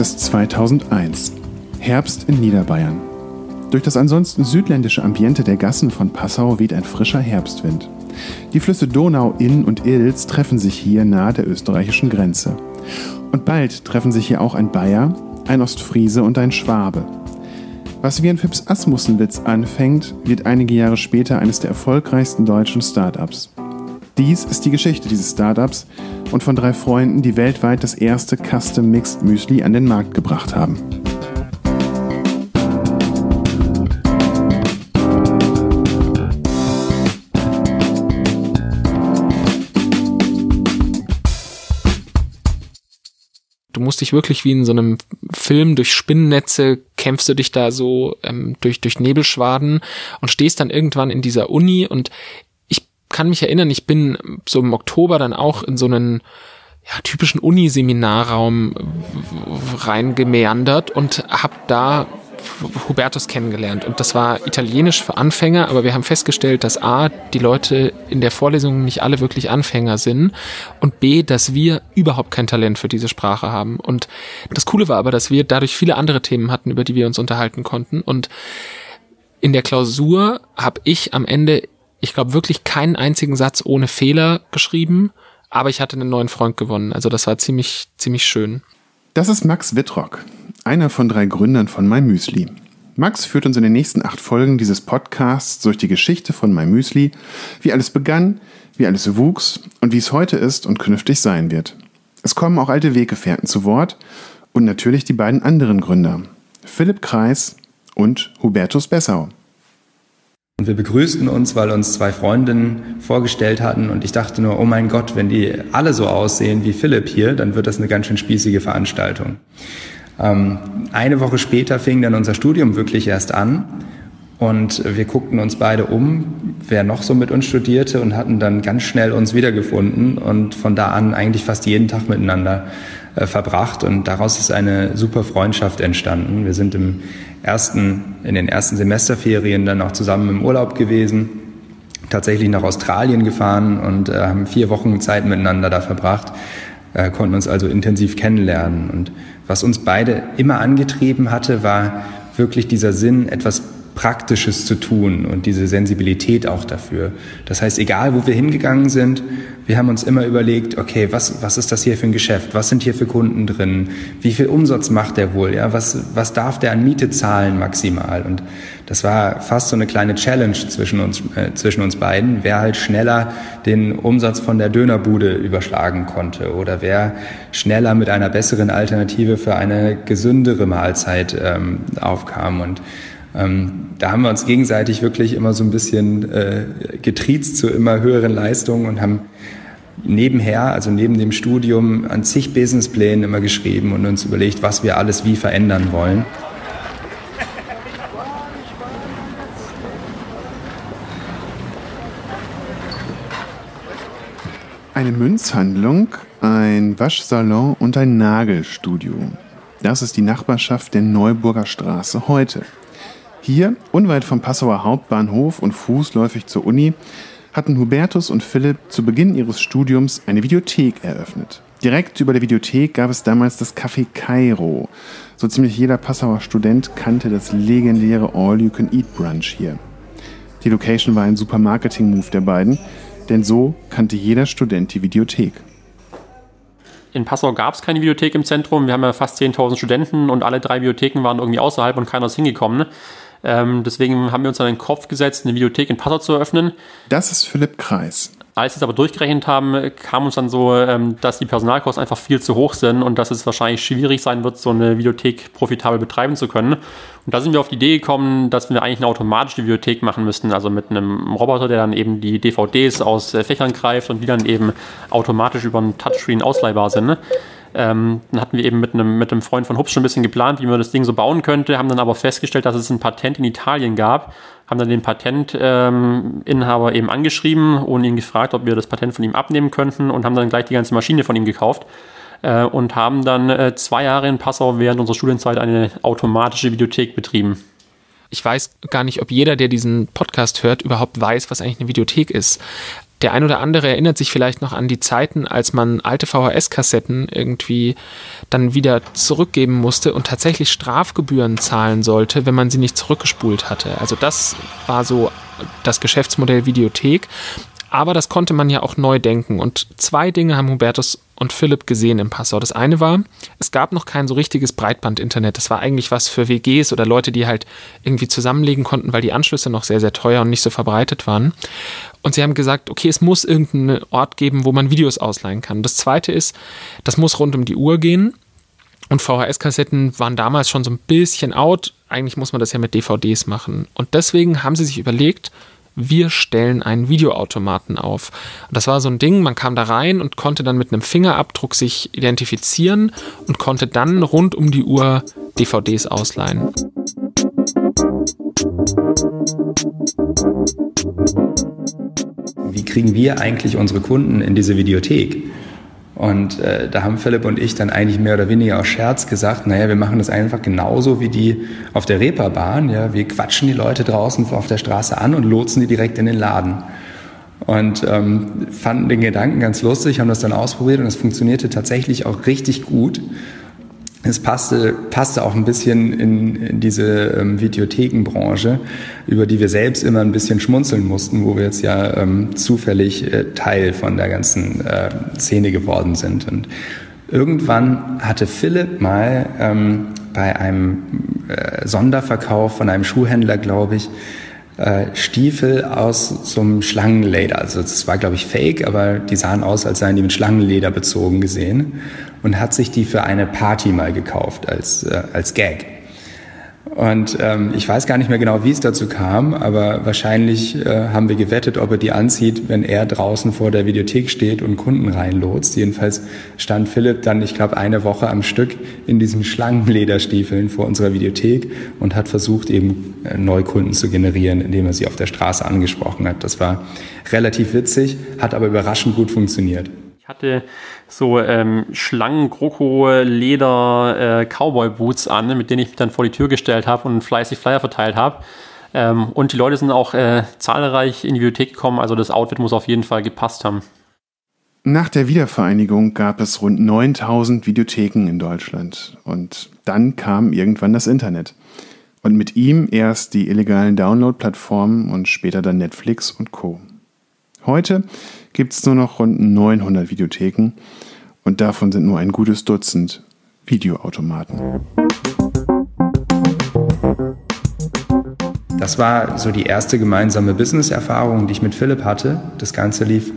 Ist 2001. Herbst in Niederbayern. Durch das ansonsten südländische Ambiente der Gassen von Passau weht ein frischer Herbstwind. Die Flüsse Donau, Inn und Ilz treffen sich hier nahe der österreichischen Grenze. Und bald treffen sich hier auch ein Bayer, ein Ostfriese und ein Schwabe. Was wie ein Fips Asmussenwitz anfängt, wird einige Jahre später eines der erfolgreichsten deutschen Startups. Dies ist die Geschichte dieses Startups und von drei Freunden, die weltweit das erste Custom Mixed Müsli an den Markt gebracht haben. Du musst dich wirklich wie in so einem Film durch Spinnennetze kämpfst du dich da so ähm, durch durch Nebelschwaden und stehst dann irgendwann in dieser Uni und kann mich erinnern, ich bin so im Oktober dann auch in so einen ja, typischen Uniseminarraum reingemeandert und habe da Hubertus kennengelernt. Und das war italienisch für Anfänger, aber wir haben festgestellt, dass A, die Leute in der Vorlesung nicht alle wirklich Anfänger sind und B, dass wir überhaupt kein Talent für diese Sprache haben. Und das Coole war aber, dass wir dadurch viele andere Themen hatten, über die wir uns unterhalten konnten. Und in der Klausur habe ich am Ende ich glaube, wirklich keinen einzigen Satz ohne Fehler geschrieben, aber ich hatte einen neuen Freund gewonnen. Also das war ziemlich, ziemlich schön. Das ist Max Wittrock, einer von drei Gründern von MyMüsli. Max führt uns in den nächsten acht Folgen dieses Podcasts durch die Geschichte von MyMüsli, wie alles begann, wie alles wuchs und wie es heute ist und künftig sein wird. Es kommen auch alte Weggefährten zu Wort und natürlich die beiden anderen Gründer, Philipp Kreis und Hubertus Bessau. Und wir begrüßten uns, weil uns zwei Freundinnen vorgestellt hatten. Und ich dachte nur, oh mein Gott, wenn die alle so aussehen wie Philipp hier, dann wird das eine ganz schön spießige Veranstaltung. Ähm, eine Woche später fing dann unser Studium wirklich erst an. Und wir guckten uns beide um, wer noch so mit uns studierte und hatten dann ganz schnell uns wiedergefunden und von da an eigentlich fast jeden Tag miteinander äh, verbracht und daraus ist eine super Freundschaft entstanden. Wir sind im ersten, in den ersten Semesterferien dann auch zusammen im Urlaub gewesen, tatsächlich nach Australien gefahren und äh, haben vier Wochen Zeit miteinander da verbracht, äh, konnten uns also intensiv kennenlernen. Und was uns beide immer angetrieben hatte, war wirklich dieser Sinn, etwas Praktisches zu tun und diese Sensibilität auch dafür. Das heißt, egal wo wir hingegangen sind, wir haben uns immer überlegt, okay, was, was ist das hier für ein Geschäft? Was sind hier für Kunden drin? Wie viel Umsatz macht der wohl? Ja, was, was darf der an Miete zahlen maximal? Und das war fast so eine kleine Challenge zwischen uns, äh, zwischen uns beiden, wer halt schneller den Umsatz von der Dönerbude überschlagen konnte oder wer schneller mit einer besseren Alternative für eine gesündere Mahlzeit ähm, aufkam. Und ähm, da haben wir uns gegenseitig wirklich immer so ein bisschen äh, getriezt zu immer höheren Leistungen und haben nebenher, also neben dem Studium, an zig Businessplänen immer geschrieben und uns überlegt, was wir alles wie verändern wollen. Eine Münzhandlung, ein Waschsalon und ein Nagelstudio. Das ist die Nachbarschaft der Neuburger Straße heute. Hier, unweit vom Passauer Hauptbahnhof und fußläufig zur Uni, hatten Hubertus und Philipp zu Beginn ihres Studiums eine Videothek eröffnet. Direkt über der Videothek gab es damals das Café Cairo. So ziemlich jeder Passauer Student kannte das legendäre All-You-Can-Eat-Brunch hier. Die Location war ein super Marketing-Move der beiden, denn so kannte jeder Student die Videothek. In Passau gab es keine Videothek im Zentrum. Wir haben ja fast 10.000 Studenten und alle drei Bibliotheken waren irgendwie außerhalb und keiner ist hingekommen. Ähm, deswegen haben wir uns an den Kopf gesetzt, eine Videothek in Passau zu eröffnen. Das ist Philipp Kreis. Als wir es aber durchgerechnet haben, kam uns dann so, ähm, dass die Personalkosten einfach viel zu hoch sind und dass es wahrscheinlich schwierig sein wird, so eine Videothek profitabel betreiben zu können. Und da sind wir auf die Idee gekommen, dass wir eigentlich eine automatische Videothek machen müssten, also mit einem Roboter, der dann eben die DVDs aus äh, Fächern greift und die dann eben automatisch über einen Touchscreen ausleihbar sind. Ähm, dann hatten wir eben mit einem, mit einem Freund von Hubs schon ein bisschen geplant, wie man das Ding so bauen könnte, haben dann aber festgestellt, dass es ein Patent in Italien gab, haben dann den Patentinhaber ähm, eben angeschrieben und ihn gefragt, ob wir das Patent von ihm abnehmen könnten und haben dann gleich die ganze Maschine von ihm gekauft äh, und haben dann äh, zwei Jahre in Passau während unserer Studienzeit eine automatische Videothek betrieben. Ich weiß gar nicht, ob jeder, der diesen Podcast hört, überhaupt weiß, was eigentlich eine Videothek ist. Der ein oder andere erinnert sich vielleicht noch an die Zeiten, als man alte VHS-Kassetten irgendwie dann wieder zurückgeben musste und tatsächlich Strafgebühren zahlen sollte, wenn man sie nicht zurückgespult hatte. Also das war so das Geschäftsmodell Videothek. Aber das konnte man ja auch neu denken. Und zwei Dinge haben Hubertus und Philipp gesehen in Passau. Das eine war, es gab noch kein so richtiges Breitband-Internet. Das war eigentlich was für WGs oder Leute, die halt irgendwie zusammenlegen konnten, weil die Anschlüsse noch sehr, sehr teuer und nicht so verbreitet waren. Und sie haben gesagt, okay, es muss irgendeinen Ort geben, wo man Videos ausleihen kann. Das zweite ist, das muss rund um die Uhr gehen. Und VHS-Kassetten waren damals schon so ein bisschen out. Eigentlich muss man das ja mit DVDs machen. Und deswegen haben sie sich überlegt, wir stellen einen Videoautomaten auf. Und das war so ein Ding, man kam da rein und konnte dann mit einem Fingerabdruck sich identifizieren und konnte dann rund um die Uhr DVDs ausleihen. Wie kriegen wir eigentlich unsere Kunden in diese Videothek? Und äh, da haben Philipp und ich dann eigentlich mehr oder weniger aus Scherz gesagt, naja, wir machen das einfach genauso wie die auf der Reeperbahn. Ja? Wir quatschen die Leute draußen auf der Straße an und lotsen die direkt in den Laden. Und ähm, fanden den Gedanken ganz lustig, haben das dann ausprobiert und es funktionierte tatsächlich auch richtig gut es passte, passte auch ein bisschen in, in diese ähm, Videothekenbranche, über die wir selbst immer ein bisschen schmunzeln mussten, wo wir jetzt ja ähm, zufällig äh, Teil von der ganzen äh, Szene geworden sind. Und irgendwann hatte Philipp mal ähm, bei einem äh, Sonderverkauf von einem Schuhhändler, glaube ich, äh, Stiefel aus so einem Schlangenleder. Also das war, glaube ich, fake, aber die sahen aus, als seien die mit Schlangenleder bezogen gesehen und hat sich die für eine Party mal gekauft als, äh, als Gag. Und ähm, ich weiß gar nicht mehr genau, wie es dazu kam, aber wahrscheinlich äh, haben wir gewettet, ob er die anzieht, wenn er draußen vor der Videothek steht und Kunden reinlotst. Jedenfalls stand Philipp dann, ich glaube, eine Woche am Stück in diesen Schlangenlederstiefeln vor unserer Videothek und hat versucht, eben äh, Neukunden zu generieren, indem er sie auf der Straße angesprochen hat. Das war relativ witzig, hat aber überraschend gut funktioniert hatte so ähm, Schlangen, Kroko, Leder, äh, Cowboy-Boots an, mit denen ich mich dann vor die Tür gestellt habe und fleißig Flyer verteilt habe. Ähm, und die Leute sind auch äh, zahlreich in die Bibliothek gekommen, also das Outfit muss auf jeden Fall gepasst haben. Nach der Wiedervereinigung gab es rund 9000 Videotheken in Deutschland und dann kam irgendwann das Internet. Und mit ihm erst die illegalen Download-Plattformen und später dann Netflix und Co. Heute gibt es nur noch rund 900 Videotheken und davon sind nur ein gutes Dutzend Videoautomaten. Das war so die erste gemeinsame Business-Erfahrung, die ich mit Philipp hatte. Das Ganze lief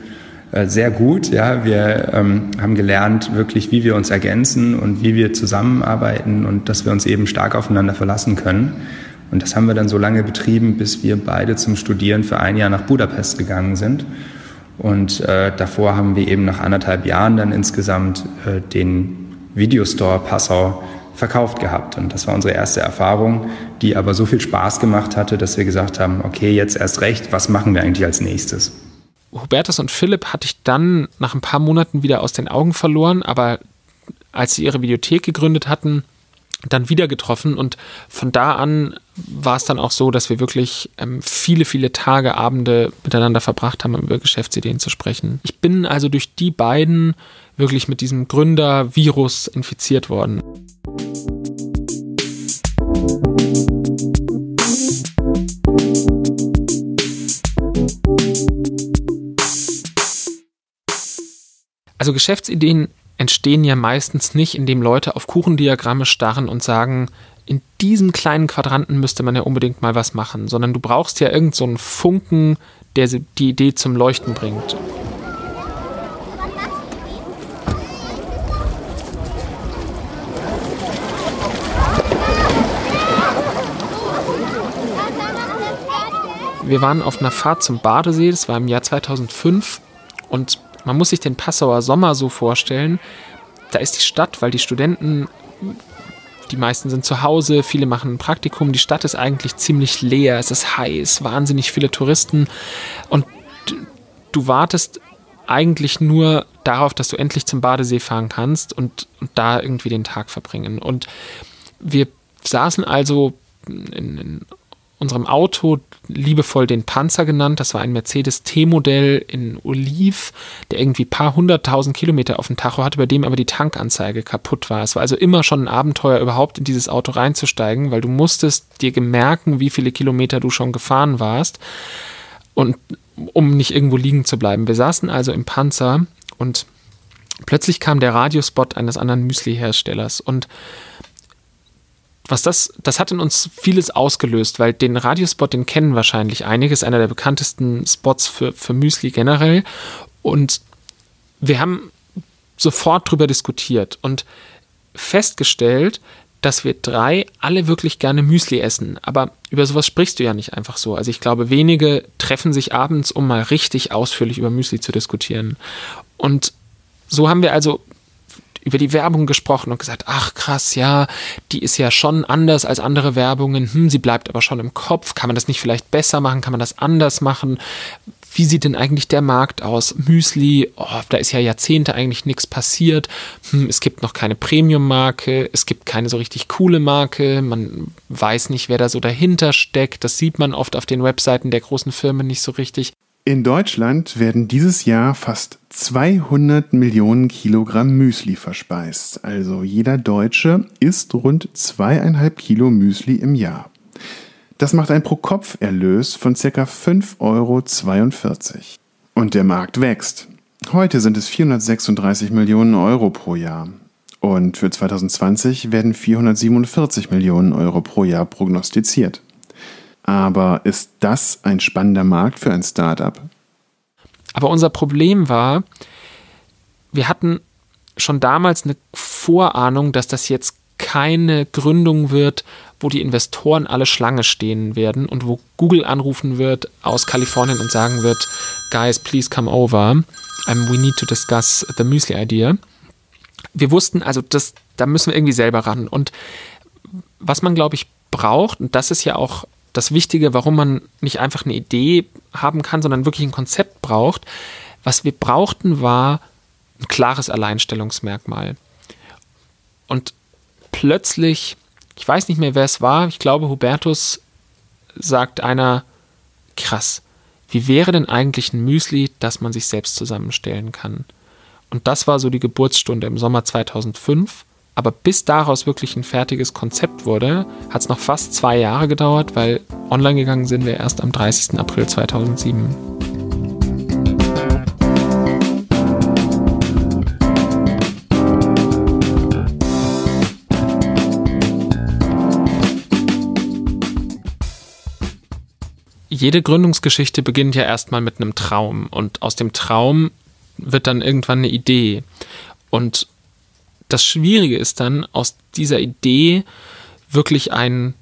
äh, sehr gut. Ja, wir ähm, haben gelernt, wirklich, wie wir uns ergänzen und wie wir zusammenarbeiten und dass wir uns eben stark aufeinander verlassen können. Und das haben wir dann so lange betrieben, bis wir beide zum Studieren für ein Jahr nach Budapest gegangen sind. Und äh, davor haben wir eben nach anderthalb Jahren dann insgesamt äh, den Videostore Passau verkauft gehabt. Und das war unsere erste Erfahrung, die aber so viel Spaß gemacht hatte, dass wir gesagt haben, okay, jetzt erst recht, was machen wir eigentlich als nächstes? Hubertus und Philipp hatte ich dann nach ein paar Monaten wieder aus den Augen verloren, aber als sie ihre Videothek gegründet hatten, dann wieder getroffen und von da an war es dann auch so, dass wir wirklich ähm, viele, viele Tage, Abende miteinander verbracht haben, um über Geschäftsideen zu sprechen. Ich bin also durch die beiden wirklich mit diesem Gründervirus infiziert worden. Also Geschäftsideen entstehen ja meistens nicht, indem Leute auf Kuchendiagramme starren und sagen, in diesem kleinen Quadranten müsste man ja unbedingt mal was machen, sondern du brauchst ja irgendeinen so Funken, der die Idee zum Leuchten bringt. Wir waren auf einer Fahrt zum Badesee, das war im Jahr 2005 und man muss sich den Passauer Sommer so vorstellen. Da ist die Stadt, weil die Studenten, die meisten sind zu Hause, viele machen ein Praktikum. Die Stadt ist eigentlich ziemlich leer, es ist heiß, wahnsinnig viele Touristen. Und du wartest eigentlich nur darauf, dass du endlich zum Badesee fahren kannst und, und da irgendwie den Tag verbringen. Und wir saßen also in, in unserem Auto liebevoll den Panzer genannt. Das war ein Mercedes T-Modell in Oliv, der irgendwie paar hunderttausend Kilometer auf dem Tacho hatte, bei dem aber die Tankanzeige kaputt war. Es war also immer schon ein Abenteuer, überhaupt in dieses Auto reinzusteigen, weil du musstest dir gemerken, wie viele Kilometer du schon gefahren warst. Und um nicht irgendwo liegen zu bleiben. Wir saßen also im Panzer und plötzlich kam der Radiospot eines anderen Müsli-Herstellers und was das, das hat in uns vieles ausgelöst, weil den Radiospot, den kennen wahrscheinlich einige, ist einer der bekanntesten Spots für, für Müsli generell. Und wir haben sofort drüber diskutiert und festgestellt, dass wir drei alle wirklich gerne Müsli essen. Aber über sowas sprichst du ja nicht einfach so. Also ich glaube, wenige treffen sich abends, um mal richtig ausführlich über Müsli zu diskutieren. Und so haben wir also über die Werbung gesprochen und gesagt, ach krass, ja, die ist ja schon anders als andere Werbungen, hm, sie bleibt aber schon im Kopf, kann man das nicht vielleicht besser machen, kann man das anders machen? Wie sieht denn eigentlich der Markt aus? Müsli, oh, da ist ja Jahrzehnte eigentlich nichts passiert. Hm, es gibt noch keine Premium-Marke, es gibt keine so richtig coole Marke, man weiß nicht, wer da so dahinter steckt. Das sieht man oft auf den Webseiten der großen Firmen nicht so richtig. In Deutschland werden dieses Jahr fast 200 Millionen Kilogramm Müsli verspeist. Also jeder Deutsche isst rund zweieinhalb Kilo Müsli im Jahr. Das macht ein Pro-Kopf-Erlös von ca. 5,42 Euro. Und der Markt wächst. Heute sind es 436 Millionen Euro pro Jahr. Und für 2020 werden 447 Millionen Euro pro Jahr prognostiziert. Aber ist das ein spannender Markt für ein Startup? Aber unser Problem war, wir hatten schon damals eine Vorahnung, dass das jetzt keine Gründung wird, wo die Investoren alle Schlange stehen werden und wo Google anrufen wird aus Kalifornien und sagen wird, guys, please come over. Um, we need to discuss the Müsli idea. Wir wussten also, das, da müssen wir irgendwie selber ran. Und was man, glaube ich, braucht, und das ist ja auch das Wichtige, warum man nicht einfach eine Idee haben kann, sondern wirklich ein Konzept braucht. Was wir brauchten, war ein klares Alleinstellungsmerkmal. Und plötzlich, ich weiß nicht mehr, wer es war, ich glaube, Hubertus sagt einer, krass, wie wäre denn eigentlich ein Müsli, das man sich selbst zusammenstellen kann? Und das war so die Geburtsstunde im Sommer 2005. Aber bis daraus wirklich ein fertiges Konzept wurde, hat es noch fast zwei Jahre gedauert, weil online gegangen sind wir erst am 30. April 2007. Jede Gründungsgeschichte beginnt ja erstmal mit einem Traum und aus dem Traum wird dann irgendwann eine Idee. Und das Schwierige ist dann, aus dieser Idee wirklich ein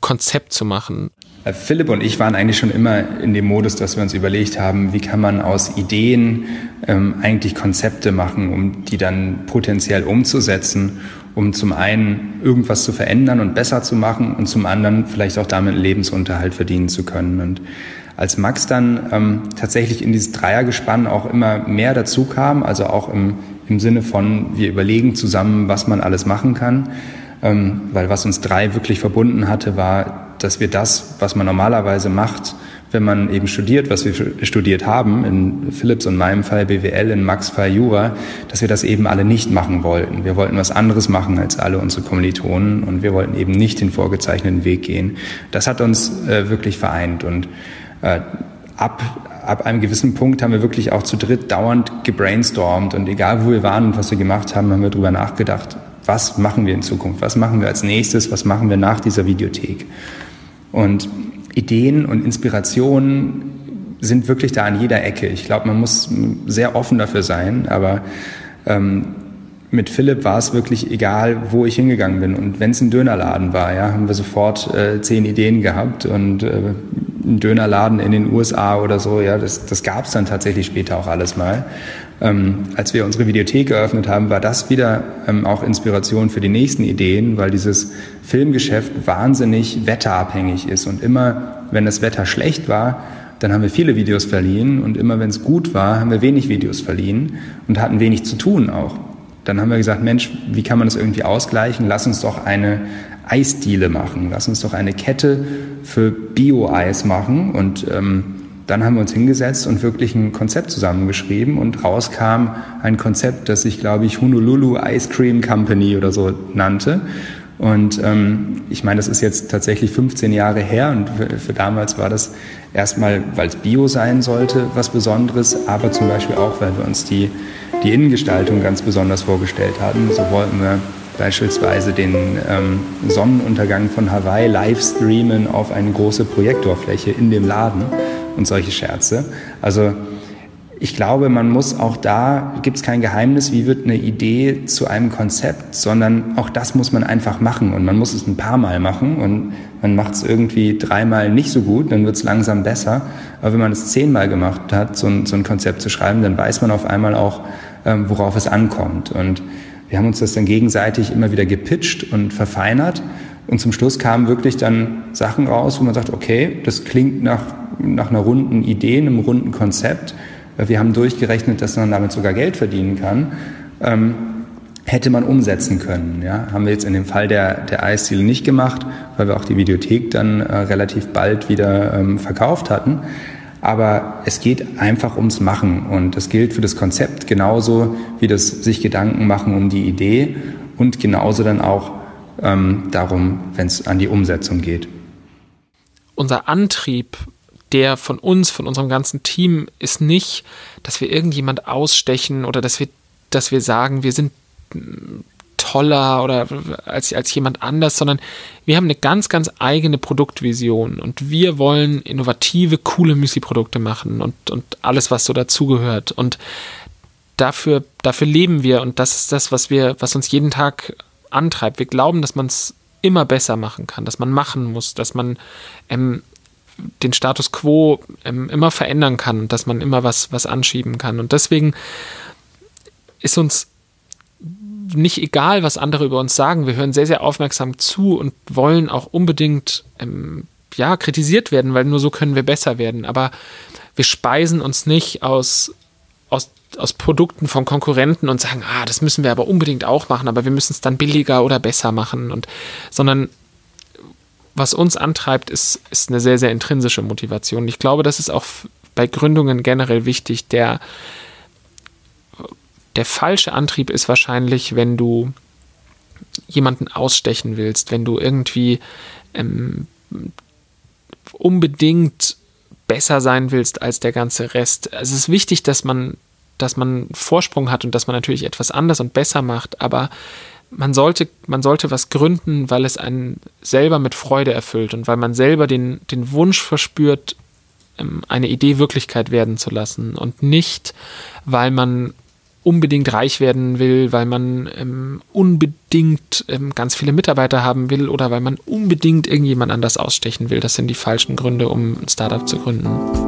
Konzept zu machen. Äh, Philipp und ich waren eigentlich schon immer in dem Modus, dass wir uns überlegt haben, wie kann man aus Ideen ähm, eigentlich Konzepte machen, um die dann potenziell umzusetzen, um zum einen irgendwas zu verändern und besser zu machen und zum anderen vielleicht auch damit Lebensunterhalt verdienen zu können. Und als Max dann ähm, tatsächlich in dieses Dreiergespann auch immer mehr dazu kam, also auch im im Sinne von, wir überlegen zusammen, was man alles machen kann. Ähm, weil was uns drei wirklich verbunden hatte, war, dass wir das, was man normalerweise macht, wenn man eben studiert, was wir studiert haben, in Philips und meinem Fall BWL, in Max Fall Jura, dass wir das eben alle nicht machen wollten. Wir wollten was anderes machen als alle unsere Kommilitonen und wir wollten eben nicht den vorgezeichneten Weg gehen. Das hat uns äh, wirklich vereint und äh, ab ab einem gewissen Punkt haben wir wirklich auch zu dritt dauernd gebrainstormt und egal wo wir waren und was wir gemacht haben, haben wir darüber nachgedacht, was machen wir in Zukunft, was machen wir als nächstes, was machen wir nach dieser Videothek. Und Ideen und Inspirationen sind wirklich da an jeder Ecke. Ich glaube, man muss sehr offen dafür sein, aber ähm, mit Philipp war es wirklich egal, wo ich hingegangen bin. Und wenn es ein Dönerladen war, ja, haben wir sofort äh, zehn Ideen gehabt und äh, ein Dönerladen in den USA oder so, ja, das, das gab es dann tatsächlich später auch alles mal. Ähm, als wir unsere Videothek eröffnet haben, war das wieder ähm, auch Inspiration für die nächsten Ideen, weil dieses Filmgeschäft wahnsinnig wetterabhängig ist. Und immer, wenn das Wetter schlecht war, dann haben wir viele Videos verliehen und immer wenn es gut war, haben wir wenig Videos verliehen und hatten wenig zu tun auch. Dann haben wir gesagt, Mensch, wie kann man das irgendwie ausgleichen? Lass uns doch eine Eisdiele machen. Lass uns doch eine Kette für Bio-Eis machen. Und ähm, dann haben wir uns hingesetzt und wirklich ein Konzept zusammengeschrieben und rauskam ein Konzept, das sich, glaube ich, Honolulu Ice Cream Company oder so nannte. Und ähm, ich meine, das ist jetzt tatsächlich 15 Jahre her und für, für damals war das erstmal, weil es Bio sein sollte, was Besonderes, aber zum Beispiel auch, weil wir uns die, die Innengestaltung ganz besonders vorgestellt hatten. So wollten wir beispielsweise den ähm, Sonnenuntergang von Hawaii live streamen auf eine große Projektorfläche in dem Laden und solche Scherze. Also ich glaube, man muss auch da, gibt es kein Geheimnis, wie wird eine Idee zu einem Konzept, sondern auch das muss man einfach machen und man muss es ein paar Mal machen und man macht es irgendwie dreimal nicht so gut, dann wird es langsam besser. Aber wenn man es zehnmal gemacht hat, so ein, so ein Konzept zu schreiben, dann weiß man auf einmal auch, ähm, worauf es ankommt. Und wir haben uns das dann gegenseitig immer wieder gepitcht und verfeinert und zum Schluss kamen wirklich dann Sachen raus, wo man sagt, okay, das klingt nach, nach einer runden Idee, einem runden Konzept wir haben durchgerechnet, dass man damit sogar Geld verdienen kann, ähm, hätte man umsetzen können. Ja? Haben wir jetzt in dem Fall der, der Eisziele nicht gemacht, weil wir auch die Videothek dann äh, relativ bald wieder ähm, verkauft hatten. Aber es geht einfach ums Machen und das gilt für das Konzept genauso wie das sich Gedanken machen um die Idee und genauso dann auch ähm, darum, wenn es an die Umsetzung geht. Unser Antrieb der von uns, von unserem ganzen Team, ist nicht, dass wir irgendjemand ausstechen oder dass wir, dass wir sagen, wir sind toller oder als, als jemand anders, sondern wir haben eine ganz, ganz eigene Produktvision und wir wollen innovative, coole Müsli-Produkte machen und, und alles, was so dazugehört. Und dafür, dafür leben wir und das ist das, was wir, was uns jeden Tag antreibt. Wir glauben, dass man es immer besser machen kann, dass man machen muss, dass man ähm, den Status quo ähm, immer verändern kann, dass man immer was, was anschieben kann. Und deswegen ist uns nicht egal, was andere über uns sagen. Wir hören sehr, sehr aufmerksam zu und wollen auch unbedingt ähm, ja, kritisiert werden, weil nur so können wir besser werden. Aber wir speisen uns nicht aus, aus, aus Produkten von Konkurrenten und sagen, ah, das müssen wir aber unbedingt auch machen, aber wir müssen es dann billiger oder besser machen. Und, sondern was uns antreibt, ist, ist eine sehr, sehr intrinsische Motivation. Ich glaube, das ist auch bei Gründungen generell wichtig. Der, der falsche Antrieb ist wahrscheinlich, wenn du jemanden ausstechen willst, wenn du irgendwie ähm, unbedingt besser sein willst als der ganze Rest. Also es ist wichtig, dass man, dass man Vorsprung hat und dass man natürlich etwas anders und besser macht, aber man sollte, man sollte was gründen, weil es einen selber mit Freude erfüllt und weil man selber den, den Wunsch verspürt, ähm, eine Idee Wirklichkeit werden zu lassen und nicht, weil man unbedingt reich werden will, weil man ähm, unbedingt ähm, ganz viele Mitarbeiter haben will oder weil man unbedingt irgendjemand anders ausstechen will. Das sind die falschen Gründe, um ein Startup zu gründen.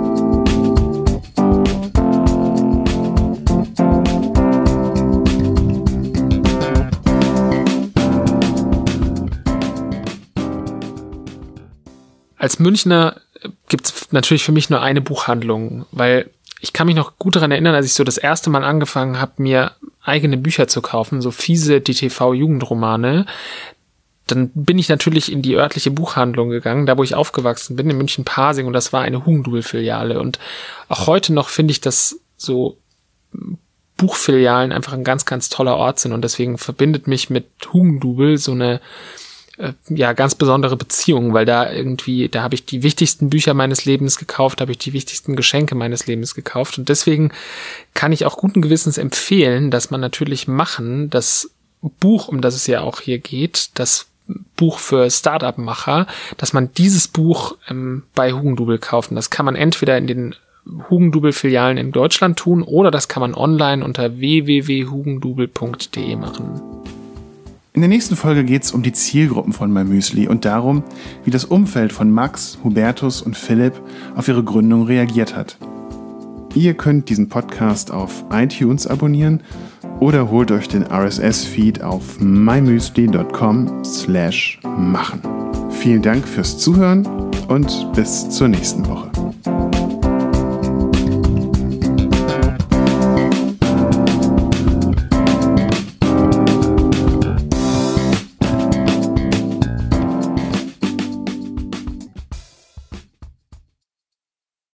Als Münchner gibt es natürlich für mich nur eine Buchhandlung, weil ich kann mich noch gut daran erinnern, als ich so das erste Mal angefangen habe, mir eigene Bücher zu kaufen, so fiese DTV-Jugendromane. Dann bin ich natürlich in die örtliche Buchhandlung gegangen, da wo ich aufgewachsen bin, in München-Pasing, und das war eine Hugendubel-Filiale. Und auch heute noch finde ich, dass so Buchfilialen einfach ein ganz, ganz toller Ort sind und deswegen verbindet mich mit Hugendubel so eine äh, ja ganz besondere Beziehung, weil da irgendwie, da habe ich die wichtigsten Bücher meines Lebens gekauft, habe ich die wichtigsten Geschenke meines Lebens gekauft und deswegen kann ich auch guten Gewissens empfehlen, dass man natürlich machen, das Buch, um das es ja auch hier geht, das Buch für Startup-Macher, dass man dieses Buch ähm, bei Hugendubel kauft. Und das kann man entweder in den Hugendubel-Filialen in Deutschland tun oder das kann man online unter www.hugendubel.de machen. In der nächsten Folge geht es um die Zielgruppen von MyMüsli und darum, wie das Umfeld von Max, Hubertus und Philipp auf ihre Gründung reagiert hat. Ihr könnt diesen Podcast auf iTunes abonnieren oder holt euch den RSS-Feed auf mymüsli.com slash machen. Vielen Dank fürs Zuhören und bis zur nächsten Woche.